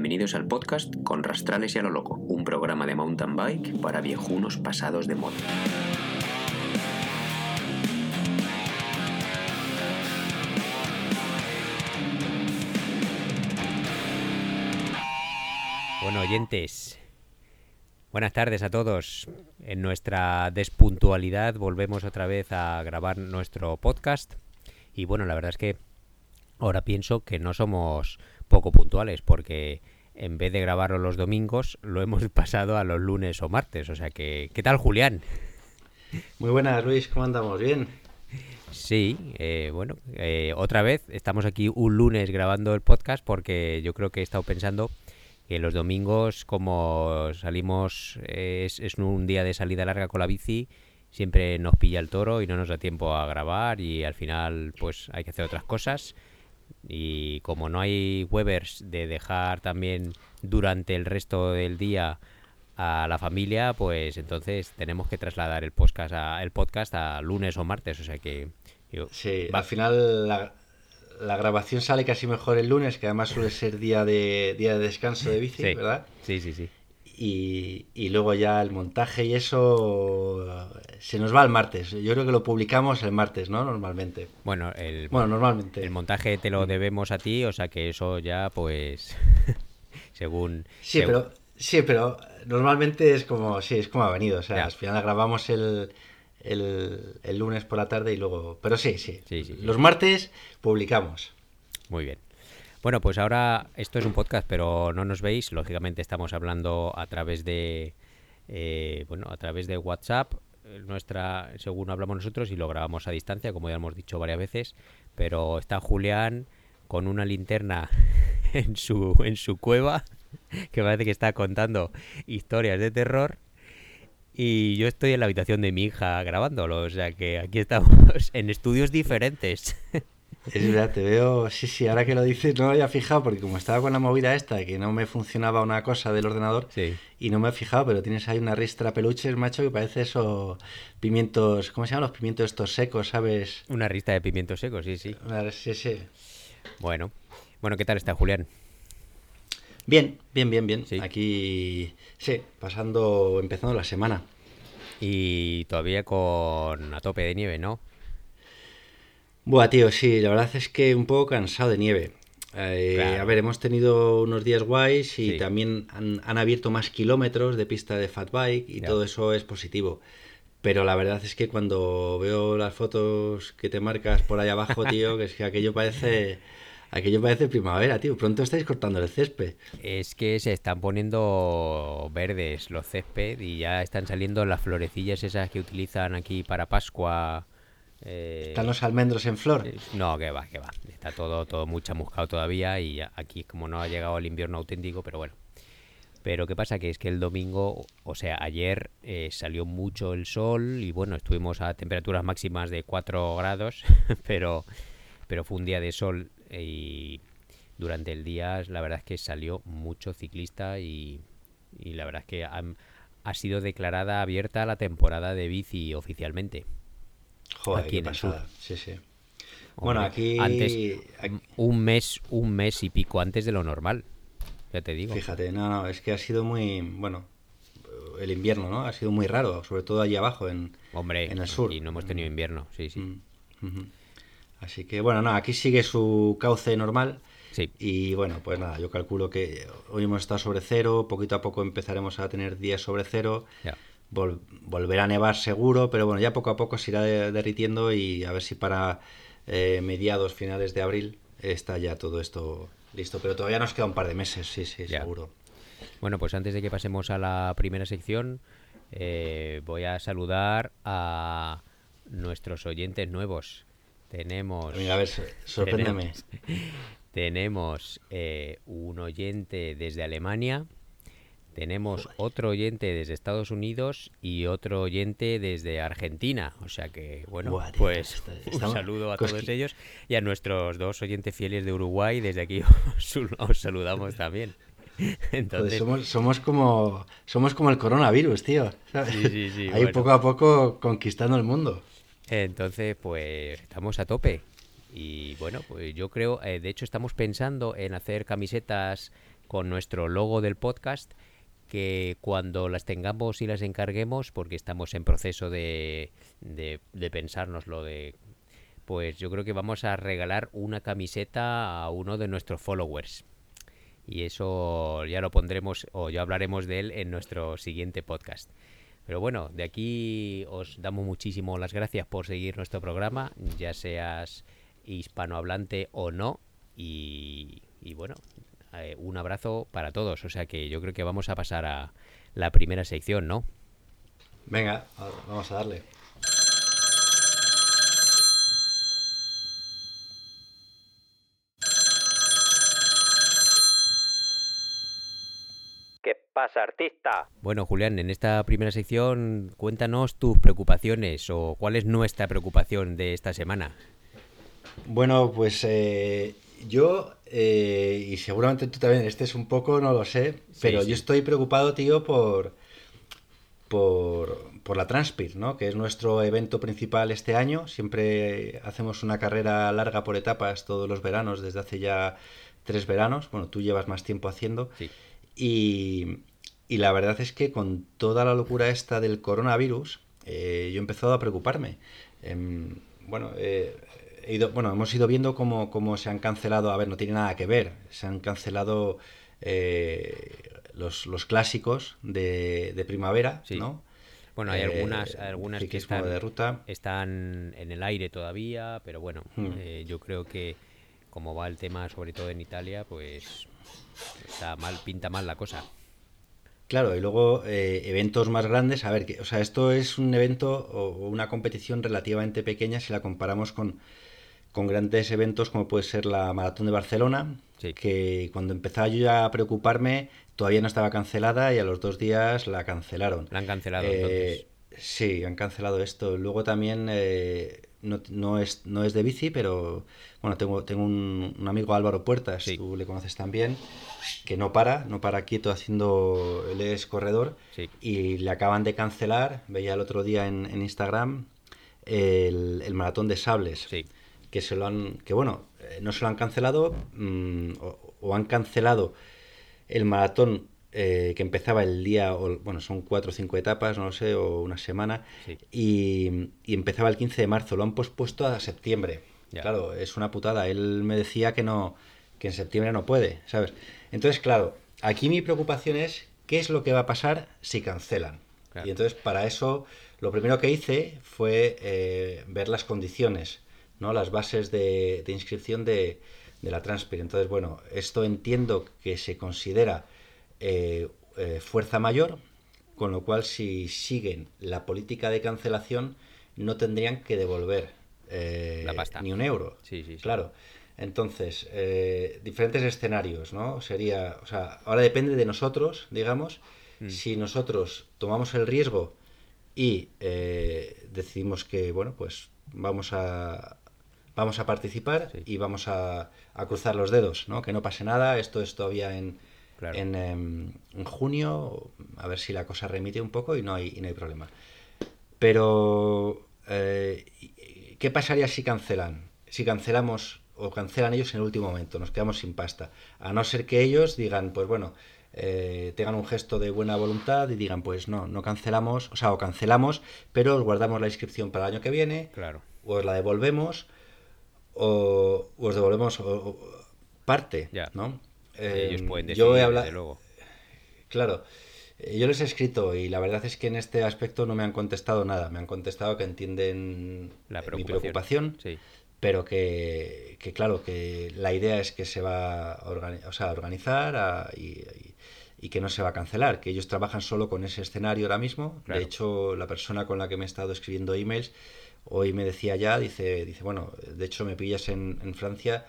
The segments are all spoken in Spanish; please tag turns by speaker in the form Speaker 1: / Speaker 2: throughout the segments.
Speaker 1: Bienvenidos al podcast Con Rastrales y a lo Loco, un programa de mountain bike para viejunos pasados de moda.
Speaker 2: Bueno, oyentes, buenas tardes a todos. En nuestra despuntualidad volvemos otra vez a grabar nuestro podcast. Y bueno, la verdad es que ahora pienso que no somos poco puntuales porque en vez de grabarlo los domingos lo hemos pasado a los lunes o martes. O sea que, ¿qué tal Julián?
Speaker 3: Muy buenas Luis, ¿cómo andamos? ¿Bien?
Speaker 2: Sí, eh, bueno, eh, otra vez estamos aquí un lunes grabando el podcast porque yo creo que he estado pensando que los domingos como salimos, es, es un día de salida larga con la bici, siempre nos pilla el toro y no nos da tiempo a grabar y al final pues hay que hacer otras cosas y como no hay Webers de dejar también durante el resto del día a la familia, pues entonces tenemos que trasladar el podcast a, el podcast a lunes o martes, o sea que...
Speaker 3: sí, al final la, la, grabación sale casi mejor el lunes, que además suele ser día de, día de descanso de bici, ¿verdad?
Speaker 2: Sí, sí, sí.
Speaker 3: Y, y, luego ya el montaje y eso se nos va el martes. Yo creo que lo publicamos el martes, ¿no? Normalmente.
Speaker 2: Bueno, el,
Speaker 3: bueno, normalmente.
Speaker 2: El montaje te lo debemos a ti, o sea que eso ya, pues, según...
Speaker 3: Sí,
Speaker 2: según...
Speaker 3: pero sí, pero normalmente es como, sí, es como ha venido. O sea, ya. al final grabamos el, el, el, lunes por la tarde y luego... Pero sí, sí.
Speaker 2: sí, sí
Speaker 3: Los martes publicamos.
Speaker 2: Muy bien. Bueno, pues ahora esto es un podcast, pero no nos veis. Lógicamente estamos hablando a través de, eh, bueno, a través de WhatsApp. Nuestra, según hablamos nosotros y lo grabamos a distancia, como ya hemos dicho varias veces. Pero está Julián con una linterna en su, en su cueva, que parece que está contando historias de terror. Y yo estoy en la habitación de mi hija grabándolo, o sea que aquí estamos en estudios diferentes.
Speaker 3: Es verdad, te veo, sí, sí, ahora que lo dices no me había fijado porque como estaba con la movida esta que no me funcionaba una cosa del ordenador
Speaker 2: sí.
Speaker 3: y no me he fijado, pero tienes ahí una ristra peluches, macho, que parece eso, pimientos, ¿cómo se llaman los pimientos estos secos, sabes?
Speaker 2: Una ristra de pimientos secos, sí, sí.
Speaker 3: Sí, sí.
Speaker 2: Bueno, bueno, ¿qué tal está Julián?
Speaker 3: Bien, bien, bien, bien. ¿Sí? Aquí, sí, pasando, empezando la semana.
Speaker 2: Y todavía con a tope de nieve, ¿no?
Speaker 3: Buah, tío, sí, la verdad es que un poco cansado de nieve. Eh, claro. A ver, hemos tenido unos días guays y sí. también han, han, abierto más kilómetros de pista de fat bike y yeah. todo eso es positivo. Pero la verdad es que cuando veo las fotos que te marcas por ahí abajo, tío, que es que aquello parece... Aquello parece primavera, tío. Pronto estáis cortando el césped.
Speaker 2: Es que se están poniendo verdes los césped y ya están saliendo las florecillas esas que utilizan aquí para Pascua.
Speaker 3: Eh, ¿Están los almendros en flor?
Speaker 2: No, que va, que va. Está todo, todo muy chamuscado todavía y aquí como no ha llegado el invierno auténtico, pero bueno. Pero qué pasa que es que el domingo, o sea, ayer eh, salió mucho el sol y bueno, estuvimos a temperaturas máximas de 4 grados, pero, pero fue un día de sol y durante el día la verdad es que salió mucho ciclista y, y la verdad es que ha, ha sido declarada abierta la temporada de bici oficialmente.
Speaker 3: Joder, aquí en el sur. Sí, sí. Bueno, aquí...
Speaker 2: Antes, un mes, un mes y pico antes de lo normal, ya te digo.
Speaker 3: Fíjate, no, no, es que ha sido muy, bueno, el invierno, ¿no? Ha sido muy raro, sobre todo allí abajo, en,
Speaker 2: Hombre,
Speaker 3: en el sur.
Speaker 2: Y no hemos tenido invierno, sí, sí.
Speaker 3: Mm -hmm. Así que, bueno, no, aquí sigue su cauce normal.
Speaker 2: Sí.
Speaker 3: Y bueno, pues nada, yo calculo que hoy hemos estado sobre cero, poquito a poco empezaremos a tener días sobre cero.
Speaker 2: Ya
Speaker 3: vol volverá a nevar seguro, pero bueno, ya poco a poco se irá de derritiendo y a ver si para eh, mediados, finales de abril está ya todo esto listo. Pero todavía nos queda un par de meses, sí, sí,
Speaker 2: ya.
Speaker 3: seguro.
Speaker 2: Bueno, pues antes de que pasemos a la primera sección, eh, voy a saludar a nuestros oyentes nuevos. Tenemos...
Speaker 3: A ver, sorpréndeme.
Speaker 2: Tenemos, tenemos eh, un oyente desde Alemania. Tenemos otro oyente desde Estados Unidos y otro oyente desde Argentina. O sea que, bueno,
Speaker 3: Buah,
Speaker 2: pues un saludo a todos ellos y a nuestros dos oyentes fieles de Uruguay. Desde aquí os, os saludamos también.
Speaker 3: Entonces... Somos, somos, como, somos como el coronavirus, tío.
Speaker 2: Sí, sí, sí,
Speaker 3: Ahí
Speaker 2: bueno.
Speaker 3: poco a poco conquistando el mundo.
Speaker 2: Entonces, pues estamos a tope. Y bueno, pues yo creo, eh, de hecho estamos pensando en hacer camisetas con nuestro logo del podcast que cuando las tengamos y las encarguemos, porque estamos en proceso de, de, pensárnoslo, de, pues yo creo que vamos a regalar una camiseta a uno de nuestros followers. Y eso ya lo pondremos o ya hablaremos de él en nuestro siguiente podcast. Pero bueno, de aquí os damos muchísimo las gracias por seguir nuestro programa, ya seas hispanohablante o no. Y bueno, eh, un abrazo para todos. O sea que yo creo que vamos a pasar a la primera sección, ¿no?
Speaker 3: Venga, vamos a darle.
Speaker 2: ¿Qué pasa, artista? Bueno, Julián, en esta primera sección cuéntanos tus preocupaciones o cuál es nuestra preocupación de esta semana.
Speaker 3: Bueno, pues eh, yo, eh, y seguramente tú también estés un poco, no lo sé, pero yo estoy preocupado, tío, por, por, por, la Transpir, ¿no? Que es nuestro evento principal este año. Siempre hacemos una carrera larga por etapas todos los veranos, desde hace ya tres veranos. Bueno, tú llevas más tiempo haciendo. Y, y, la verdad es que con toda la locura esta del coronavirus, eh, yo he empezado a preocuparme. Em, bueno, eh, bueno, hemos ido viendo cómo, se han cancelado, a ver, no tiene nada que ver, se han cancelado eh, los, clásicos de, primavera, ¿no?
Speaker 2: Bueno, hay algunas, eh, algunas que están, de ruta. están en el aire todavía, pero bueno, hmm. eh, yo creo que como va el tema, sobre todo en Italia, pues está mal, pinta mal la cosa.
Speaker 3: Claro, y luego eventos más grandes. A ver, que, o sea, esto es un evento o una competición relativamente pequeña si la comparamos con, con grandes eventos como puede ser la Maratón de Barcelona, que cuando empezaba yo ya a preocuparme todavía no estaba cancelada y a los dos días la cancelaron.
Speaker 2: La han cancelado eh, entonces.
Speaker 3: Sí, han cancelado esto. Luego también eh, no, es, no es de bici, pero bueno, tengo, tengo un, amigo Álvaro Puertas, tú le conoces también, que no para, no para quieto haciendo, él es corredor y le acaban de cancelar, veía el otro día en, Instagram, el, el maratón de sables. Sí que se lo han, que bueno, eh, no se lo han cancelado mm, o, han cancelado el maratón eh, que empezaba el día, o, bueno, son cuatro o cinco etapas, no lo sé, o una semana, y, empezaba el 15 de marzo, lo han pospuesto a septiembre. Claro, es una putada. Él me decía que no, que en septiembre no puede, ¿sabes? Entonces, claro, aquí mi preocupación es qué es lo que va a pasar si cancelan. Y entonces, para eso, lo primero que hice fue eh, ver las condiciones ¿no? las bases de, inscripción de, la Transpir. Entonces, bueno, esto entiendo que se considera eh, eh, fuerza mayor, con lo cual si siguen la política de cancelación no tendrían que devolver eh, ni un euro.
Speaker 2: Sí, sí,
Speaker 3: Claro. Entonces, diferentes escenarios, ¿no? Sería, o sea, ahora depende de nosotros, digamos, mm. si nosotros tomamos el riesgo y decidimos que, bueno, pues vamos a, vamos a participar y vamos a, cruzar los dedos, ¿no? Que no pase nada, esto es todavía en, em, en, junio, a ver si la cosa remite un poco y no hay, no hay problema. Pero, eh, ¿qué pasaría si cancelan? Si cancelamos o cancelan ellos en el último momento, nos quedamos sin pasta. A no ser que ellos digan, pues bueno, eh, tengan un gesto de buena voluntad y digan, pues no, no cancelamos, o sea, o cancelamos, pero os guardamos la inscripción para el año que viene,
Speaker 2: claro.
Speaker 3: o os la devolvemos, o, os devolvemos parte, ¿no?
Speaker 2: ellos pueden decidir, yo he hablado, luego.
Speaker 3: Claro, eh, yo les he escrito y la verdad es que en este aspecto no me han contestado nada. Me han contestado que entienden mi preocupación, pero que, claro, que la idea es que se va a, organizar y, que no se va a cancelar, que ellos trabajan solo con ese escenario ahora mismo. De hecho, la persona con la que me he estado escribiendo emails Hoy me decía ya, dice, dice bueno, de hecho me pillas en, Francia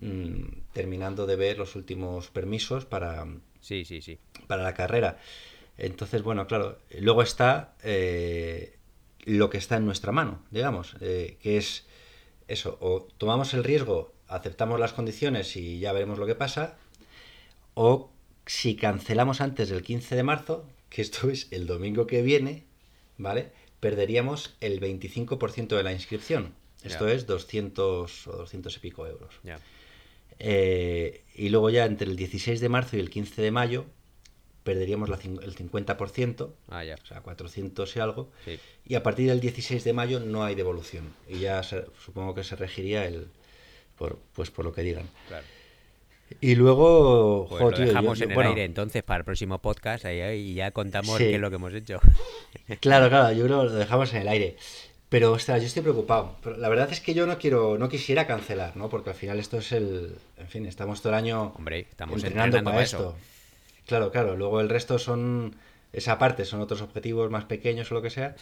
Speaker 3: mm, terminando de ver los últimos permisos para,
Speaker 2: sí, sí, sí.
Speaker 3: para la carrera. Entonces, bueno, claro, luego está eh, lo que está en nuestra mano, digamos, eh, que es eso, o tomamos el riesgo, aceptamos las condiciones y ya veremos lo que pasa, o si cancelamos antes del 15 de marzo, que esto es el domingo que viene, ¿vale? Perderíamos el 25% de la inscripción. Esto es 200 o 200 y pico euros. Eh, y luego ya entre el 16 de marzo y el 15 de mayo perderíamos el 50%,
Speaker 2: ah,
Speaker 3: o sea, 400 y algo, y a partir del 16 de mayo no hay devolución, y ya supongo que se regiría el por, pues por lo que digan. Y luego,
Speaker 2: pues lo dejamos en el aire entonces para el próximo podcast y ya contamos qué es lo que hemos hecho.
Speaker 3: Claro, claro, yo creo que lo dejamos en el aire. Pero, ostras, yo estoy preocupado. la verdad es que yo no quiero, no quisiera cancelar, ¿no? Porque al final esto es el, en fin, estamos todo el año
Speaker 2: Hombre, estamos entrenando, para esto.
Speaker 3: Claro, claro. Luego el resto son esa parte, son otros objetivos más pequeños o lo que sea.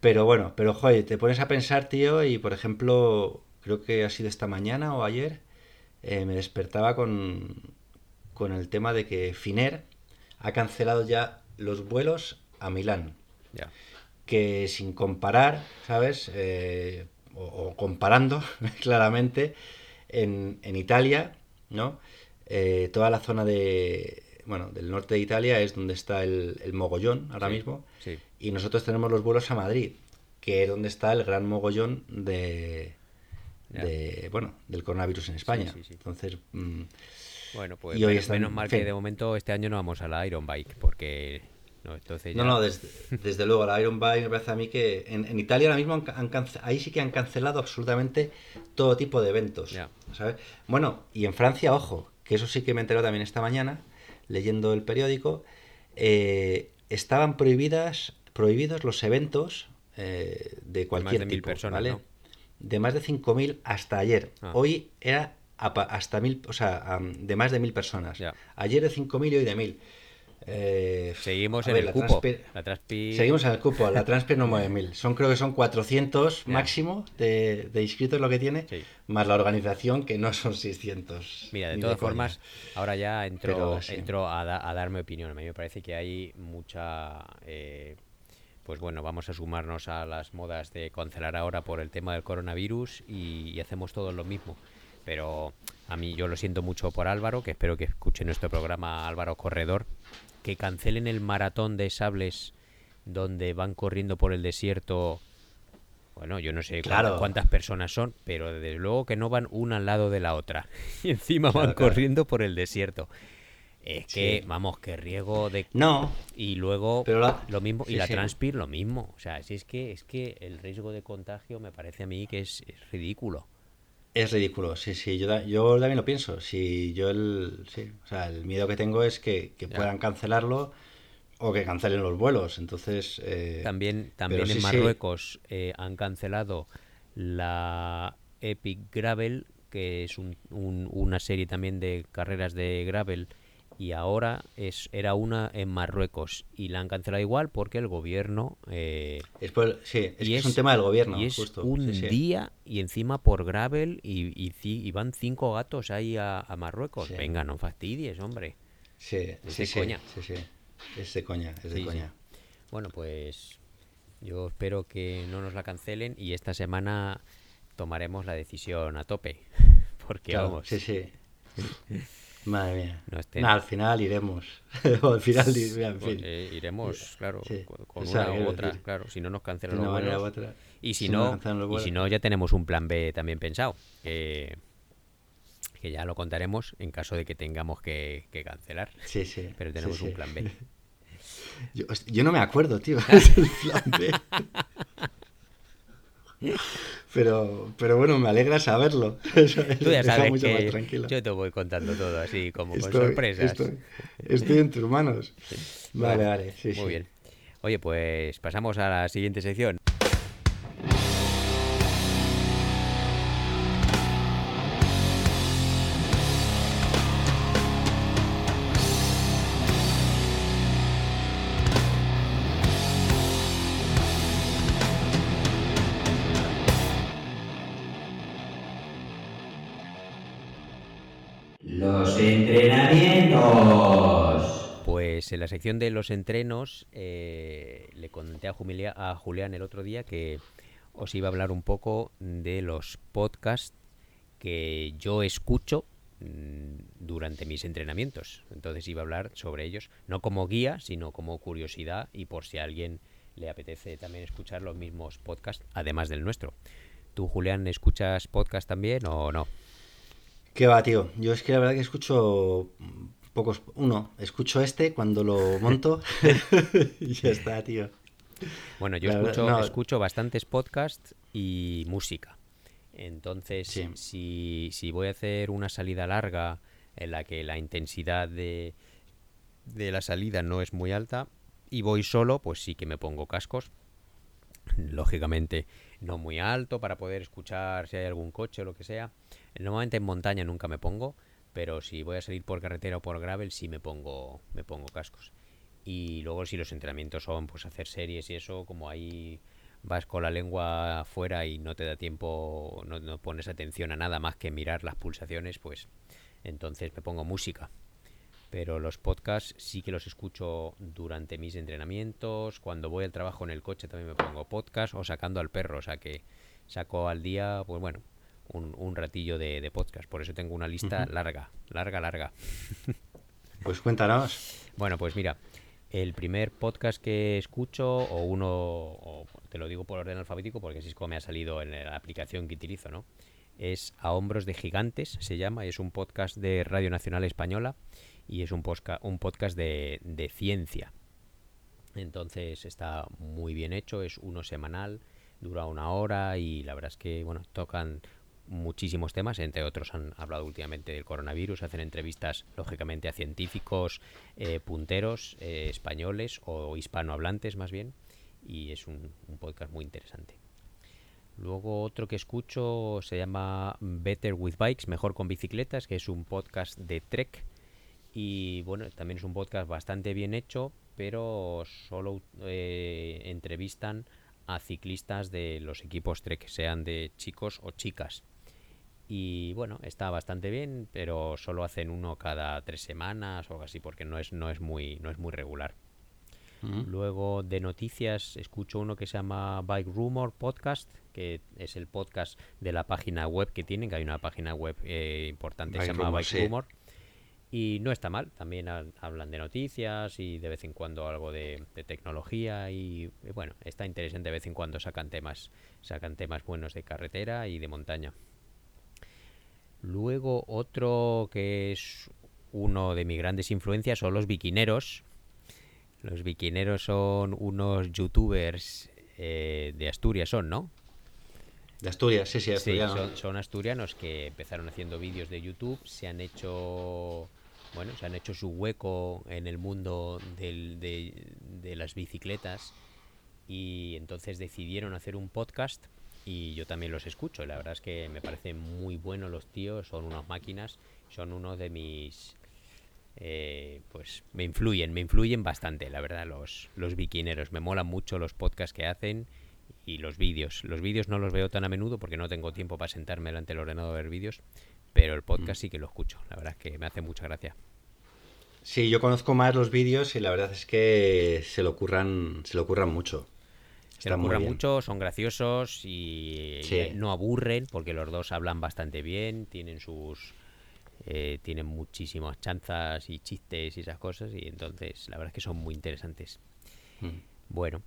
Speaker 3: Pero bueno, pero joder, te pones a pensar, tío, y por ejemplo, creo que ha sido esta mañana o ayer, eh, me despertaba con, con el tema de que Finer ha cancelado ya los vuelos a Milán. Que sin comparar, ¿sabes? Eh, o, comparando claramente, en, en, Italia, ¿no? Eh, toda la zona de, bueno, del norte de Italia es donde está el, mogollón ahora mismo. Y nosotros tenemos los vuelos a Madrid, que es donde está el gran mogollón de, bueno, del coronavirus en España. Entonces, mm,
Speaker 2: bueno, pues menos, mal que de momento este año no vamos a la Iron Bike, porque no, entonces
Speaker 3: no, no, desde, luego la Iron Bike me parece a mí que en, Italia ahora mismo han, ahí sí que han cancelado absolutamente todo tipo de eventos. ¿sabes? Bueno, y en Francia, ojo, que eso sí que me enteró también esta mañana, leyendo el periódico, eh, estaban prohibidas, prohibidos los eventos eh, de cualquier de tipo, personas, ¿vale? De más de 5.000 hasta ayer. Ah. Hoy era hasta mil, o sea, de más de mil personas. Ayer de 5.000 y hoy de 1.000.
Speaker 2: Eh, Seguimos en el cupo.
Speaker 3: Seguimos en el cupo. La Transpi no mueve mil. Son, creo que son 400 máximo de, inscritos lo que tiene, más la organización que no son 600.
Speaker 2: Mira, de todas formas, ahora ya entro, entro a, darme opinión. A mí me parece que hay mucha. Eh, pues bueno, vamos a sumarnos a las modas de cancelar ahora por el tema del coronavirus y, y hacemos todo lo mismo. Pero a mí yo lo siento mucho por Álvaro, que espero que escuche nuestro programa Álvaro Corredor, que cancelen el maratón de sables donde van corriendo por el desierto. Bueno, yo no sé cuántas, personas son, pero desde luego que no van una al lado de la otra. Y encima van corriendo por el desierto. Es que, vamos, que riego de...
Speaker 3: No.
Speaker 2: Y luego lo mismo, y la Transpir lo mismo. O sea, si es que, es que el riesgo de contagio me parece a mí que es ridículo.
Speaker 3: Es ridículo, sí, sí, yo, yo también lo pienso. Si yo el, sí, o sea, el miedo que tengo es que, puedan cancelarlo o que cancelen los vuelos. Entonces. Eh,
Speaker 2: también también en Marruecos eh, han cancelado la Epic Gravel, que es un, una serie también de carreras de gravel y ahora es era una en Marruecos y la han cancelado igual porque el gobierno eh,
Speaker 3: es sí es, un tema del gobierno
Speaker 2: y es un día y encima por gravel y, y, van cinco gatos ahí a, Marruecos. Venga no fastidies hombre.
Speaker 3: Sí es de coña. sí sí. Es de coña es de coña.
Speaker 2: Bueno pues yo espero que no nos la cancelen y esta semana tomaremos la decisión a tope porque vamos.
Speaker 3: sí sí Madre mía. al final iremos. al final
Speaker 2: eh, iremos, claro, con, una u otra, claro. Si no nos cancelan los vuelos. y si, no, y si no, ya tenemos un plan B también pensado. que ya lo contaremos en caso de que tengamos que, cancelar.
Speaker 3: Sí, sí.
Speaker 2: Pero tenemos un plan B.
Speaker 3: Yo, yo, no me acuerdo, tío. el plan B. Pero, pero bueno, me alegra saberlo.
Speaker 2: Tú ya sabes que yo te voy contando todo así, como con sorpresas.
Speaker 3: Estoy, en tus manos. Vale, vale.
Speaker 2: muy bien. Oye, pues pasamos a la siguiente sección. En la sección de los entrenos eh, le conté a, a Julián el otro día que os iba a hablar un poco de los podcasts que yo escucho mm, durante mis entrenamientos. Entonces iba a hablar sobre ellos, no como guía, sino como curiosidad y por si a alguien le apetece también escuchar los mismos podcasts, además del nuestro. ¿Tú, Julián, escuchas podcast también o no?
Speaker 3: ¿Qué va, tío? Yo es que la verdad que escucho pocos. Uno, escucho este cuando lo monto y ya está, tío.
Speaker 2: Bueno, yo escucho, escucho bastantes podcasts y música. Entonces, si, si voy a hacer una salida larga en la que la intensidad de, de la salida no es muy alta y voy solo, pues sí que me pongo cascos. Lógicamente no muy alto para poder escuchar si hay algún coche o lo que sea. Normalmente en montaña nunca me pongo, pero si voy a salir por carretera o por gravel sí me pongo me pongo cascos. Y luego si los entrenamientos son pues hacer series y eso, como ahí vas con la lengua afuera y no te da tiempo, no, no pones atención a nada más que mirar las pulsaciones, pues entonces me pongo música pero los podcasts sí que los escucho durante mis entrenamientos, cuando voy al trabajo en el coche también me pongo podcast o sacando al perro, o sea que saco al día, pues bueno, un, ratillo de, podcast, por eso tengo una lista larga, larga, larga.
Speaker 3: pues cuéntanos.
Speaker 2: Bueno, pues mira, el primer podcast que escucho, o uno, o te lo digo por orden alfabético porque así es como me ha salido en la aplicación que utilizo, ¿no? Es A Hombros de Gigantes, se llama, y es un podcast de Radio Nacional Española y es un, un podcast de, ciencia. Entonces está muy bien hecho, es uno semanal, dura una hora y la verdad es que bueno, tocan muchísimos temas, entre otros han hablado últimamente del coronavirus, hacen entrevistas lógicamente a científicos eh, punteros eh, españoles o hispanohablantes más bien y es un, un, podcast muy interesante. Luego otro que escucho se llama Better with Bikes, mejor con bicicletas, que es un podcast de Trek y bueno, también es un podcast bastante bien hecho, pero solo eh, entrevistan a ciclistas de los equipos Trek, sean de chicos o chicas. Y bueno, está bastante bien, pero solo hacen uno cada tres semanas o algo así, porque no es, no es, muy, no es muy regular. Luego de noticias escucho uno que se llama Bike Rumor Podcast, que es el podcast de la página web que tienen, que hay una página web eh, importante que se llama Bike Rumor. Y no está mal, también hablan de noticias y de vez en cuando algo de, tecnología y, bueno, está interesante de vez en cuando sacan temas, sacan temas buenos de carretera y de montaña. Luego otro que es uno de mis grandes influencias son los biquineros. Los biquineros son unos youtubers eh, de Asturias, son, ¿no?
Speaker 3: De Asturias, sí, sí, asturianos.
Speaker 2: son, son, asturianos que empezaron haciendo vídeos de YouTube, se han hecho bueno, se han hecho su hueco en el mundo de, las bicicletas y entonces decidieron hacer un podcast y yo también los escucho. La verdad es que me parecen muy buenos los tíos, son unas máquinas, son uno de mis... Eh, pues me influyen, me influyen bastante, la verdad, los, los biquineros. Me molan mucho los podcasts que hacen y los vídeos. Los vídeos no los veo tan a menudo porque no tengo tiempo para sentarme delante del ordenador a ver vídeos, pero el podcast mm. sí que lo escucho. La verdad es que me hace mucha gracia.
Speaker 3: Sí, yo conozco más los vídeos y la verdad es que se lo ocurran, se lo ocurran mucho.
Speaker 2: Se lo mucho, son graciosos y, no aburren porque los dos hablan bastante bien, tienen sus eh, tienen muchísimas chanzas y chistes y esas cosas y entonces la verdad es que son muy interesantes. Mm. Bueno,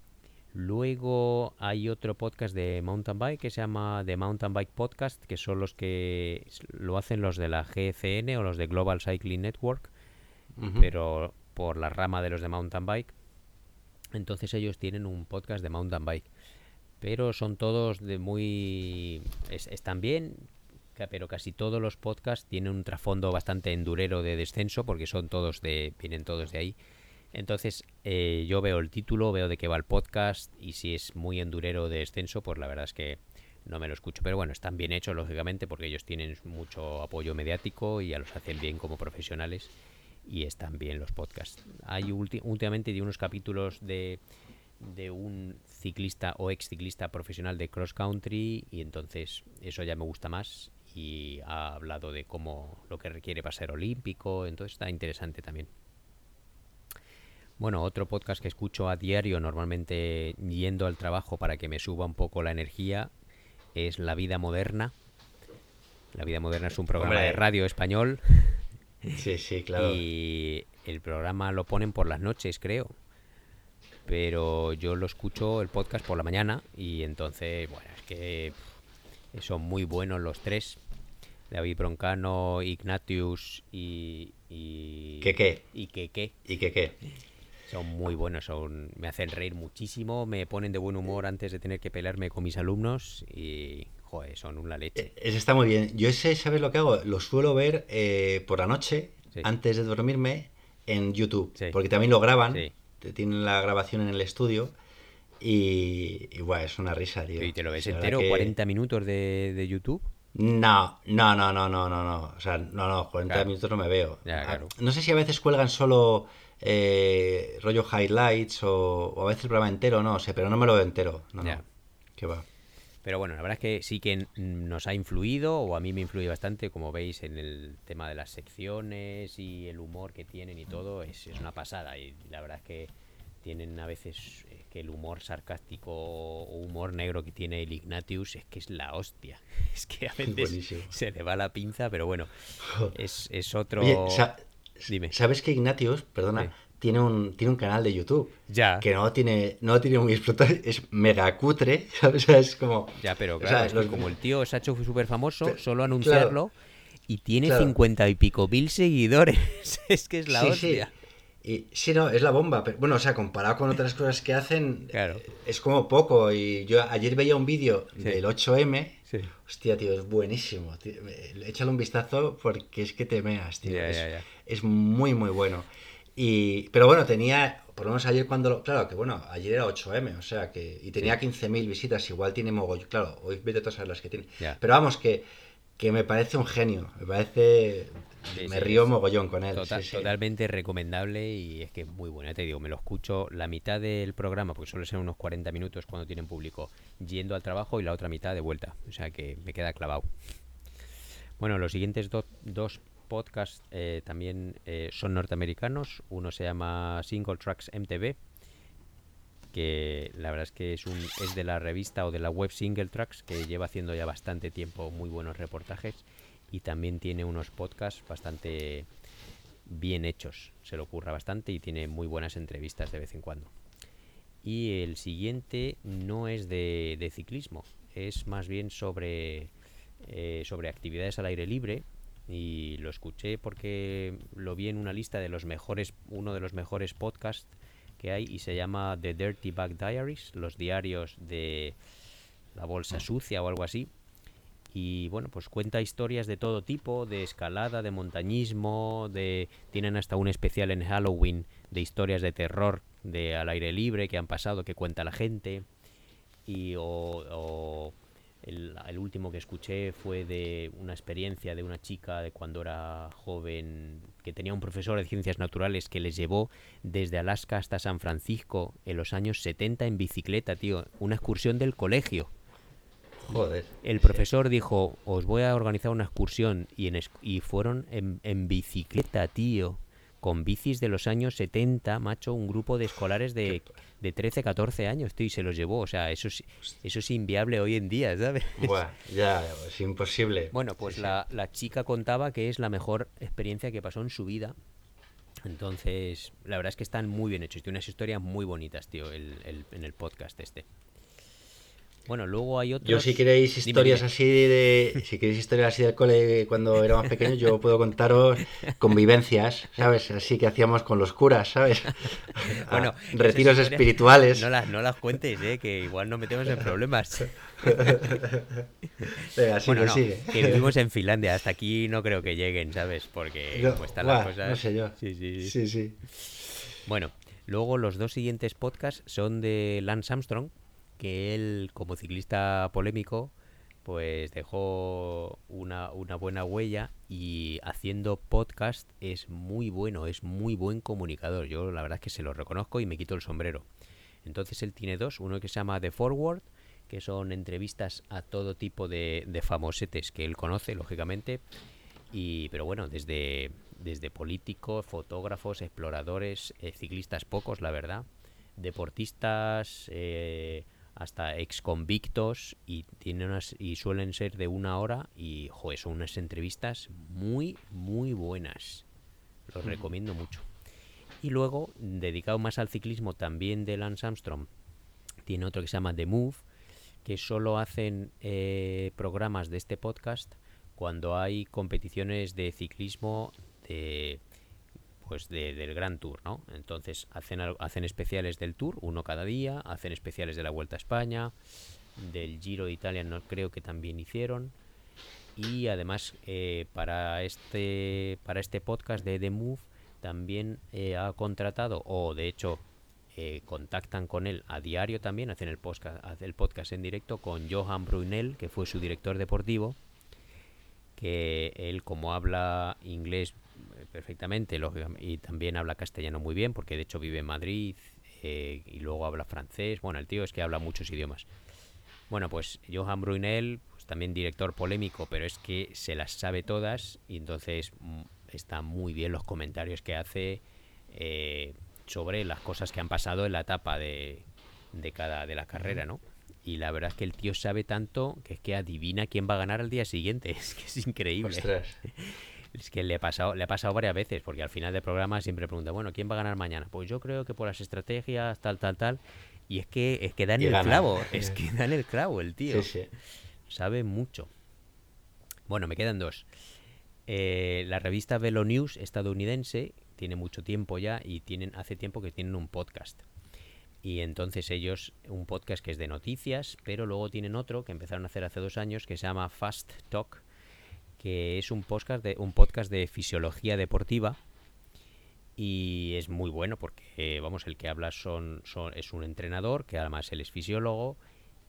Speaker 2: Luego hay otro podcast de mountain bike que se llama The Mountain Bike Podcast, que son los que lo hacen los de la GCN o los de Global Cycling Network, pero por la rama de los de mountain bike. Entonces ellos tienen un podcast de mountain bike, pero son todos de muy están bien, pero casi todos los podcasts tienen un trasfondo bastante endurero de descenso porque son todos de vienen todos de ahí. Entonces eh, yo veo el título, veo de qué va el podcast y si es muy endurero de extenso, pues la verdad es que no me lo escucho. Pero bueno, están bien hechos, lógicamente, porque ellos tienen mucho apoyo mediático y ya los hacen bien como profesionales y están bien los podcasts. Hay últimamente de unos capítulos de, de un ciclista o ex ciclista profesional de cross country y entonces eso ya me gusta más y ha hablado de cómo lo que requiere para ser olímpico, entonces está interesante también. Bueno, otro podcast que escucho a diario, normalmente yendo al trabajo para que me suba un poco la energía, es La Vida Moderna. La Vida Moderna es un programa de radio español.
Speaker 3: Sí, sí, claro.
Speaker 2: Y el programa lo ponen por las noches, creo. Pero yo lo escucho el podcast por la mañana y entonces, bueno, es que son muy buenos los tres. David Broncano, Ignatius y... y
Speaker 3: ¿Qué qué?
Speaker 2: Y qué qué.
Speaker 3: ¿Y qué qué?
Speaker 2: Son muy buenos, son, me hacen reír muchísimo, me ponen de buen humor antes de tener que pelearme con mis alumnos y, joder, son una leche.
Speaker 3: E, ese está muy bien. Yo ese, ¿sabes lo que hago? Lo suelo ver eh, por la noche, antes de dormirme, en YouTube. Porque también lo graban, tienen la grabación en el estudio. Y, y es una risa, tío.
Speaker 2: ¿Y te lo ves entero? ¿40 minutos de, de, YouTube?
Speaker 3: No, no, no, no, no, no, no. O sea, no, no, 40 minutos no me veo. Ah, no sé si a veces cuelgan solo eh, rollo highlights o, a veces el programa entero, no sé, pero no me lo veo entero. No, ¿Qué va?
Speaker 2: Pero bueno, la verdad es que sí que nos ha influido, o a mí me influye bastante, como veis, en el tema de las secciones y el humor que tienen y todo, es, es una pasada. Y la verdad es que tienen a veces eh, que el humor sarcástico o humor negro que tiene el Ignatius es que es la hostia. Es que a veces se le va la pinza, pero bueno, es, es otro...
Speaker 3: ¿Sabes que Ignatius, perdona, tiene, un, tiene un canal de YouTube?
Speaker 2: Ya.
Speaker 3: Que no tiene, no tiene muy explotado, es mega cutre, ¿sabes? es como...
Speaker 2: Ya, pero claro, como el tío se ha hecho súper famoso, solo anunciarlo y tiene cincuenta y pico mil seguidores. es que es la hostia.
Speaker 3: Sí. Y sí, no, es la bomba. Pero, bueno, o sea, comparado con otras cosas que hacen,
Speaker 2: claro.
Speaker 3: es como poco. Y yo ayer veía un vídeo del 8M Hostia, tío, es buenísimo. Échale un vistazo porque es que te meas, tío. es, muy, muy bueno. Y, pero bueno, tenía, por lo menos ayer cuando, claro, que bueno, ayer era 8M, o sea que, y tenía 15.000 visitas, igual tiene mogollón, claro, hoy vete todas las que tiene. Pero vamos, que, que me parece un genio, me parece me río mogollón con él.
Speaker 2: totalmente recomendable y es que es muy bueno. te digo, me lo escucho la mitad del programa, porque suele ser unos 40 minutos cuando tienen público, yendo al trabajo y la otra mitad de vuelta. O sea que me queda clavado. Bueno, los siguientes dos podcasts eh, también eh, son norteamericanos. Uno se llama Single Tracks MTV, que la verdad es que es, un, es de la revista o de la web Single Tracks, que lleva haciendo ya bastante tiempo muy buenos reportajes y también tiene unos podcasts bastante bien hechos, se lo ocurra bastante y tiene muy buenas entrevistas de vez en cuando. Y el siguiente no es de, ciclismo, es más bien sobre, eh, sobre actividades al aire libre y lo escuché porque lo vi en una lista de los mejores, uno de los mejores podcasts que hay y se llama The Dirty Bag Diaries, los diarios de la bolsa sucia o algo así. Y bueno, pues cuenta historias de todo tipo, de escalada, de montañismo, de tienen hasta un especial en Halloween de historias de terror de al aire libre que han pasado, que cuenta la gente y o, el, el, último que escuché fue de una experiencia de una chica de cuando era joven que tenía un profesor de ciencias naturales que les llevó desde Alaska hasta San Francisco en los años 70 en bicicleta, tío, una excursión del colegio
Speaker 3: Joder.
Speaker 2: El profesor dijo, os voy a organizar una excursión y, en y fueron en, bicicleta, tío. Con bicis de los años 70, macho, un grupo de escolares de, de 13, 14 años, tío, y se los llevó. O sea, eso es, eso es inviable hoy en día, ¿sabes?
Speaker 3: ya, es imposible.
Speaker 2: Bueno, pues la, la chica contaba que es la mejor experiencia que pasó en su vida entonces, la verdad es que están muy bien hechos. Tiene unas historias muy bonitas, tío, el, el, en el podcast este. Bueno, luego hay otros...
Speaker 3: Yo si queréis historias así de... Si queréis historias así del cole cuando éramos pequeños, yo puedo contaros convivencias, ¿sabes? Así que hacíamos con los curas, ¿sabes? bueno, retiros espirituales.
Speaker 2: No las, no las cuentes, ¿eh? Que igual nos metemos en problemas.
Speaker 3: Venga, bueno,
Speaker 2: no, que vivimos en Finlandia, hasta aquí no creo que lleguen, ¿sabes? Porque pues están las cosas...
Speaker 3: No sé yo.
Speaker 2: Sí sí.
Speaker 3: sí, sí.
Speaker 2: Bueno, luego los dos siguientes podcasts son de Lance Armstrong, que él, como ciclista polémico, pues dejó una, una, buena huella y haciendo podcast es muy bueno, es muy buen comunicador. Yo la verdad es que se lo reconozco y me quito el sombrero. Entonces él tiene dos, uno que se llama The Forward, que son entrevistas a todo tipo de, de famosetes que él conoce, lógicamente. Y, pero bueno, desde, desde políticos, fotógrafos, exploradores, eh, ciclistas pocos, la verdad, deportistas, eh, hasta ex convictos y tienen unas, y suelen ser de una hora y joder, son unas entrevistas muy muy buenas. Los recomiendo mucho. Y luego dedicado más al ciclismo también de Lance Armstrong tiene otro que se llama The Move que solo hacen eh, programas de este podcast cuando hay competiciones de ciclismo de pues del Gran Tour, ¿no? Entonces hacen, hacen especiales del Tour, uno cada día, hacen especiales de la Vuelta a España, del Giro de Italia no creo que también hicieron y además eh, para este para este podcast de The Move también eh, ha contratado o de hecho eh, contactan con él a diario también hacen el podcast el podcast en directo con Johan Brunel que fue su director deportivo que él como habla inglés perfectamente y también habla castellano muy bien porque de hecho vive en Madrid y luego habla francés bueno el tío es que habla muchos idiomas bueno pues Johan Brunel también director polémico, pero es que se las sabe todas y entonces mm, están muy bien los comentarios que hace eh, sobre las cosas que han pasado en la etapa de, de cada de la carrera, ¿no? Y la verdad es que el tío sabe tanto que es que adivina quién va a ganar al día siguiente. Es que es increíble. Es que le ha pasado, le ha pasado varias veces, porque al final del programa siempre pregunta, bueno, ¿quién va a ganar mañana? Pues yo creo que por las estrategias, tal, tal, tal. Y es que, es que dan el clavo, es que dan el clavo el tío. Sí, sí sabe mucho. Bueno, me quedan dos. Eh, la revista Velo News estadounidense tiene mucho tiempo ya y tienen hace tiempo que tienen un podcast. Y entonces ellos, un podcast que es de noticias, pero luego tienen otro que empezaron a hacer hace dos años que se llama Fast Talk, que es un podcast de, un podcast de fisiología deportiva. Y es muy bueno porque, vamos, el que habla son, son, es un entrenador, que además él es fisiólogo,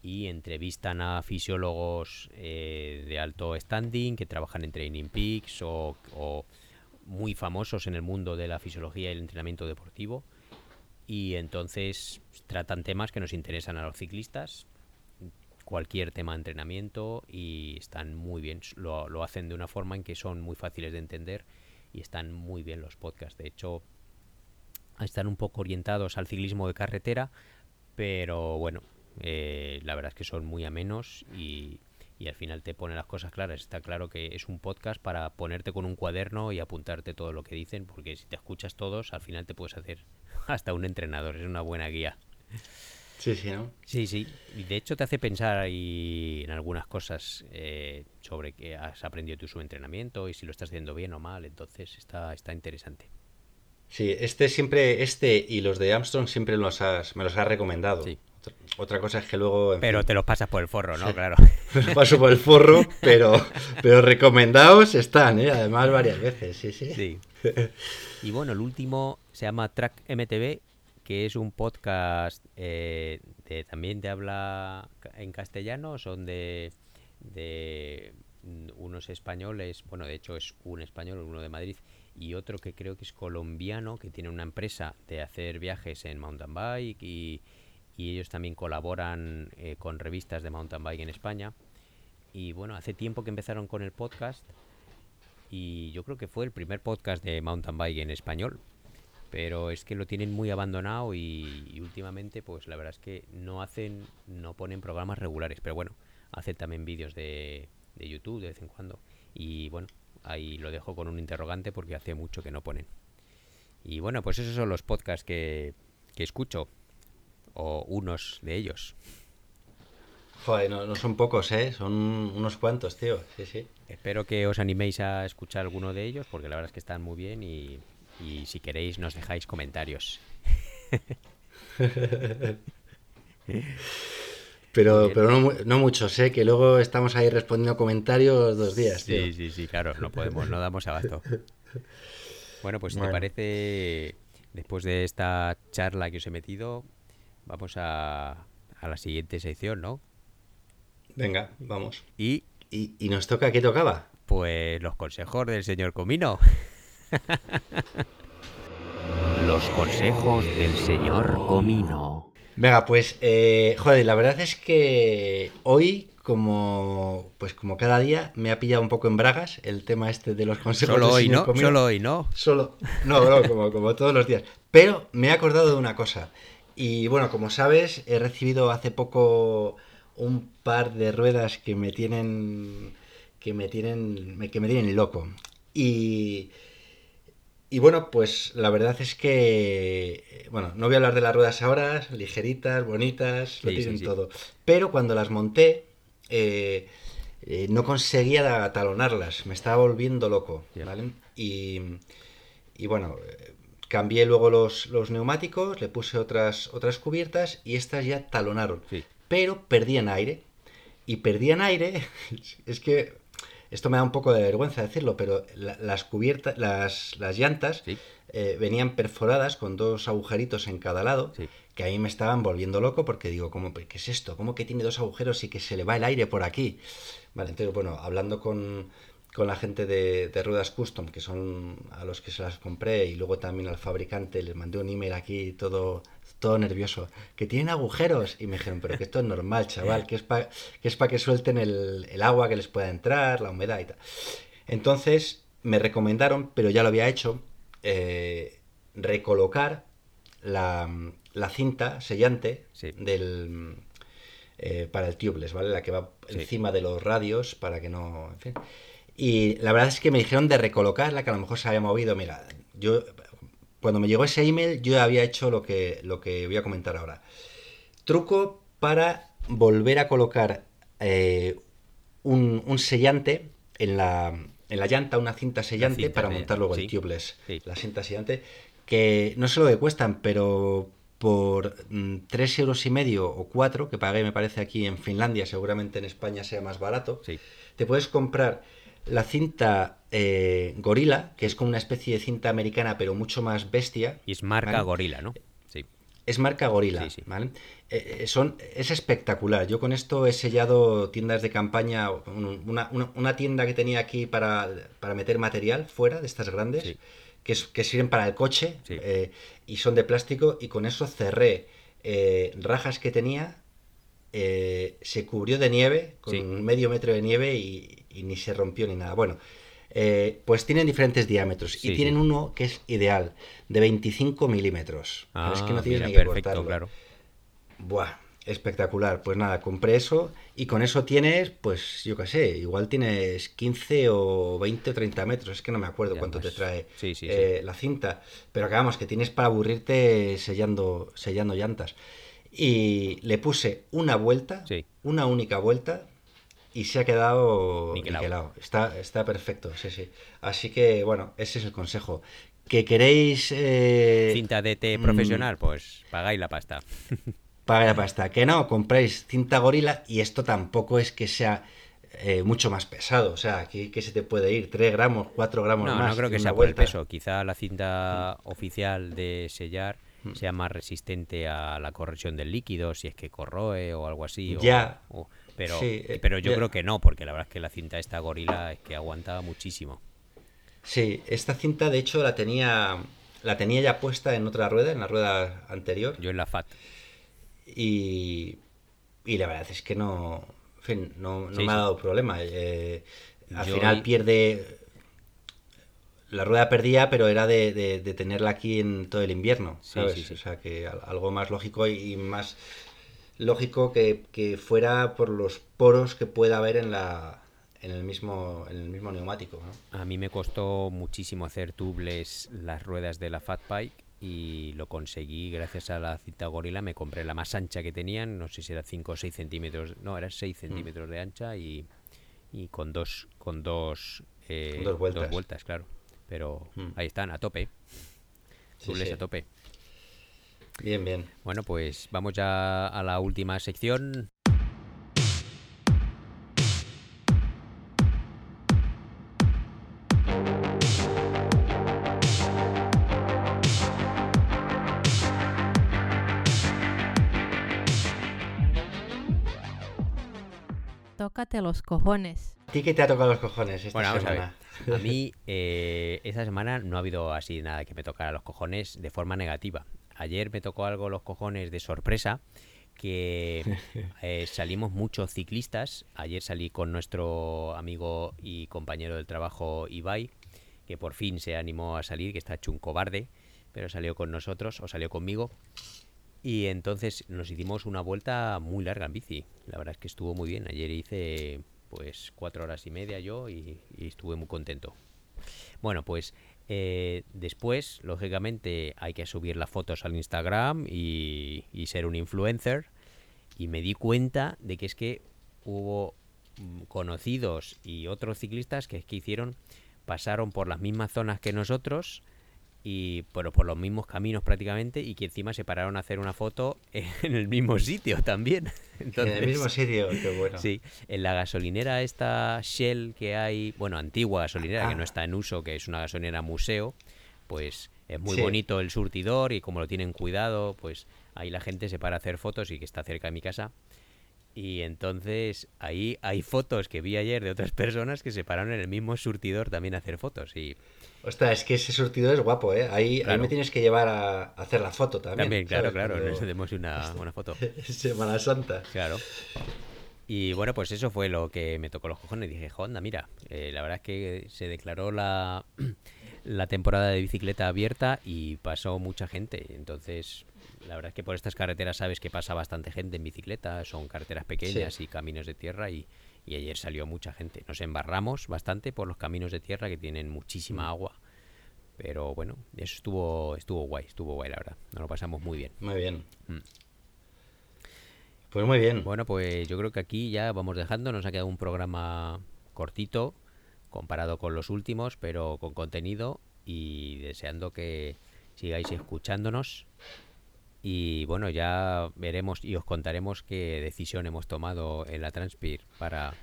Speaker 2: y entrevistan a fisiólogos eh, de alto standing que trabajan en Training Peaks o, muy famosos en el mundo de la fisiología y el entrenamiento deportivo y entonces tratan temas que nos interesan a los ciclistas cualquier tema de entrenamiento y están muy bien lo, lo hacen de una forma en que son muy fáciles de entender y están muy bien los podcasts de hecho están un poco orientados al ciclismo de carretera pero bueno eh, la verdad es que son muy amenos y, al final te pone las cosas claras. Está claro que es un podcast para ponerte con un cuaderno y apuntarte todo lo que dicen, porque si te escuchas todos, al final te puedes hacer hasta un entrenador. Es una buena guía.
Speaker 3: Sí, sí, ¿no?
Speaker 2: Sí, sí. Y de hecho te hace pensar y en algunas cosas eh, sobre que has aprendido tu su entrenamiento y si lo estás haciendo bien o mal. Entonces está, está interesante.
Speaker 3: Sí, este siempre, este y los de Armstrong siempre los has, me los has recomendado. Sí. Otra cosa es que luego.
Speaker 2: pero te los pasas por el forro, ¿no? Claro.
Speaker 3: los paso por el forro, pero, pero recomendados están, ¿eh? Además, varias veces, sí, sí. sí.
Speaker 2: Y bueno, el último se llama Track MTV, que es un podcast eh, de, también de habla en castellano, son de, de unos españoles, bueno, de hecho es un español, uno de Madrid, y otro que creo que es colombiano, que tiene una empresa de hacer viajes en mountain bike y y ellos también colaboran eh, con revistas de mountain bike en España. Y bueno, hace tiempo que empezaron con el podcast y yo creo que fue el primer podcast de mountain bike en español. Pero es que lo tienen muy abandonado y, últimamente pues la verdad es que no hacen, no ponen programas regulares. Pero bueno, hacen también vídeos de, de YouTube de vez en cuando. Y bueno, ahí lo dejo con un interrogante porque hace mucho que no ponen. Y bueno, pues esos son los podcasts que, que escucho o unos de ellos.
Speaker 3: Joder, no, son pocos, ¿eh? Son unos cuantos, tío. Sí, sí.
Speaker 2: Espero que os animéis a escuchar alguno de ellos, porque la verdad es que están muy bien y, si queréis nos dejáis comentarios.
Speaker 3: pero pero no, no, muchos, ¿eh? Que luego estamos ahí respondiendo comentarios dos días,
Speaker 2: tío. Sí, sí, sí, claro, no podemos, no damos abasto. Bueno, pues si te parece, después de esta charla que os he metido, vamos a, la siguiente sección, ¿no?
Speaker 3: Venga, vamos.
Speaker 2: ¿Y?
Speaker 3: ¿Y, nos toca qué tocaba?
Speaker 2: Pues los consejos del señor Comino. los consejos del señor Comino.
Speaker 3: Venga, pues, eh, joder, la verdad es que hoy, como pues como cada día, me ha pillado un poco en bragas el tema este de los consejos
Speaker 2: Solo
Speaker 3: del
Speaker 2: hoy,
Speaker 3: ¿no?
Speaker 2: Comino. Solo hoy, ¿no?
Speaker 3: Solo, no, no, como, como todos los días. Pero me he acordado de una cosa. Y bueno, como sabes, he recibido hace poco un par de ruedas que me tienen que me tienen que me tienen loco. Y y bueno, pues la verdad es que bueno, no voy a hablar de las ruedas ahora, ligeritas, bonitas, lo tienen todo. Pero cuando las monté eh, eh, no conseguía talonarlas, me estaba volviendo loco, ¿vale? Y, y bueno, cambié luego los, los, neumáticos, le puse otras, otras cubiertas y estas ya talonaron. Pero perdían aire. Y perdían aire, es que esto me da un poco de vergüenza decirlo, pero las cubiertas, las, las llantas eh, venían perforadas con dos agujeritos en cada lado, que a mí me estaban volviendo loco porque digo, ¿cómo, ¿qué es esto? ¿Cómo que tiene dos agujeros y que se le va el aire por aquí? Vale, entonces, bueno, hablando con, con la gente de, de, Ruedas Custom, que son a los que se las compré, y luego también al fabricante, les mandé un email aquí todo todo nervioso, que tienen agujeros. Y me dijeron, pero que esto es normal, chaval, que es para que, es que suelten el, agua que les pueda entrar, la humedad y tal. Entonces me recomendaron, pero ya lo había hecho, eh, recolocar la, cinta sellante del, eh, para el tubeless, ¿vale? La que va encima de los radios para que no... En fin. Y la verdad es que me dijeron de recolocarla, que a lo mejor se había movido. Mira, yo cuando me llegó ese email, yo había hecho lo que, lo que voy a comentar ahora. Truco para volver a colocar eh, un, sellante en la, en la, llanta, una cinta sellante para montar luego el tubeless. La cinta sellante, que no sé lo que cuestan, pero por 3 mm, euros y medio o 4, que pagué me parece aquí en Finlandia, seguramente en España sea más barato, te puedes comprar la cinta eh, Gorila, que es como una especie de cinta americana, pero mucho más bestia.
Speaker 2: Y es marca Gorila, ¿no?
Speaker 3: Sí. Es marca Gorila, ¿vale? Eh, eh, son, es espectacular. Yo con esto he sellado tiendas de campaña, una, tienda que tenía aquí para, meter material fuera de estas grandes, que, que sirven para el coche y son de plástico, y con eso cerré rajas que tenía, se cubrió de nieve, con medio metro de nieve y, y ni se rompió ni nada. Bueno, eh, pues tienen diferentes diámetros y tienen uno que es ideal, de 25 milímetros. es que no ah, tienes ni que cortarlo. Claro. Buah, espectacular. Pues nada, compré eso y con eso tienes, pues yo qué sé, igual tienes 15 o 20 o 30 metros. Es que no me acuerdo cuánto te trae eh, la cinta. Pero acabamos, que tienes para aburrirte sellando, sellando llantas. Y le puse una vuelta, una única vuelta, y se ha quedado niquelado. Está, está perfecto, sí, sí. Así que, bueno, ese es el consejo. ¿Que queréis... Eh,
Speaker 2: cinta DT profesional? pues pagáis la pasta.
Speaker 3: Pagáis la pasta. Que no, compréis cinta gorila y esto tampoco es que sea... Eh, mucho más pesado. O sea, aquí que se te puede ir 3 gramos, 4 gramos
Speaker 2: más.
Speaker 3: No,
Speaker 2: no creo que sea por el peso. Quizá la cinta oficial de sellar mm. sea más resistente a la corrosión del líquido, si es que corroe o algo así.
Speaker 3: Ya.
Speaker 2: Pero, eh, pero yo creo que no, porque la verdad es que la cinta esta gorila es que aguanta muchísimo.
Speaker 3: Sí, esta cinta de hecho la tenía la tenía ya puesta en otra rueda, en la rueda anterior.
Speaker 2: Yo en la FAT.
Speaker 3: Y, y la verdad es que no, en fin, no, me ha dado problema. Eh, al final pierde... La rueda perdía, pero era de, tenerla aquí en todo el invierno, ¿sabes? o sea, que algo más lógico y más lógico que, fuera por los poros que pueda haber en la en el mismo en el mismo neumático
Speaker 2: a mí me costó muchísimo hacer tubles las ruedas de la Fat Bike y lo conseguí gracias a la cita gorila me compré la más ancha que tenían no sé si era 5 o 6 centímetros no era 6 mm. centímetros de ancha y, y con dos con dos,
Speaker 3: eh, dos,
Speaker 2: vueltas. claro pero mm. ahí están a tope tubles a tope
Speaker 3: Bien, bien.
Speaker 2: Bueno, pues vamos ya a la última sección.
Speaker 4: Tócate los cojones.
Speaker 3: ¿A ti qué te ha tocado los cojones esta
Speaker 2: bueno,
Speaker 3: semana?
Speaker 2: A, a mí, eh, esta semana no ha habido así nada que me tocara los cojones de forma negativa ayer me tocó algo los cojones de sorpresa que eh, salimos muchos ciclistas. Ayer salí con nuestro amigo y compañero del trabajo Ibai, que por fin se animó a salir, que está hecho un cobarde, pero salió con nosotros o salió conmigo. Y entonces nos hicimos una vuelta muy larga en bici. La verdad es que estuvo muy bien. Ayer hice pues cuatro horas y media yo y estuve muy contento. Bueno, pues eh, después, lógicamente, hay que subir las fotos al Instagram y, ser un influencer. Y me di cuenta de que es que hubo mm, conocidos y otros ciclistas que que hicieron, pasaron por las mismas zonas que nosotros y por, por los mismos caminos prácticamente y que encima se pararon a hacer una foto en el mismo sitio también.
Speaker 3: en el mismo sitio, qué bueno.
Speaker 2: Sí, en la gasolinera esta Shell que hay, bueno, antigua gasolinera que no está en uso, que es una gasolinera museo, pues es muy bonito el surtidor y como lo tienen cuidado, pues ahí la gente se para a hacer fotos y que está cerca de mi casa. Y entonces ahí hay fotos que vi ayer de otras personas que se pararon en el mismo surtidor también a hacer fotos. Y
Speaker 3: Ostras, es que ese surtidor es guapo, ¿eh? Ahí, ahí me tienes que llevar a, hacer la foto también.
Speaker 2: También, claro, claro, nos hacemos una, una foto.
Speaker 3: Semana Santa.
Speaker 2: Claro. Y bueno, pues eso fue lo que me tocó los cojones. Dije, Honda, mira, eh, la verdad es que se declaró la, la temporada de bicicleta abierta y pasó mucha gente. Entonces, la verdad es que por estas carreteras sabes que pasa bastante gente en bicicleta, son carreteras pequeñas y caminos de tierra y, ayer salió mucha gente. Nos embarramos bastante por los caminos de tierra que tienen muchísima mm. agua. Pero bueno, eso estuvo, estuvo guay, estuvo guay la verdad. Nos lo pasamos muy bien.
Speaker 3: Muy bien. Mm. Pues muy bien.
Speaker 2: Bueno, pues yo creo que aquí ya vamos dejando. Nos ha quedado un programa cortito comparado con los últimos, pero con contenido y deseando que sigáis escuchándonos y bueno, ya veremos y os contaremos qué decisión hemos tomado en la Transpir para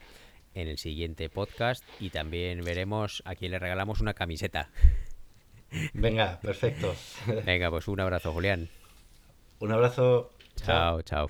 Speaker 2: en el siguiente podcast. Y también veremos a quién le regalamos una camiseta.
Speaker 3: Venga, perfecto.
Speaker 2: Venga, pues un abrazo, Julián.
Speaker 3: Un abrazo.
Speaker 2: chao. chao.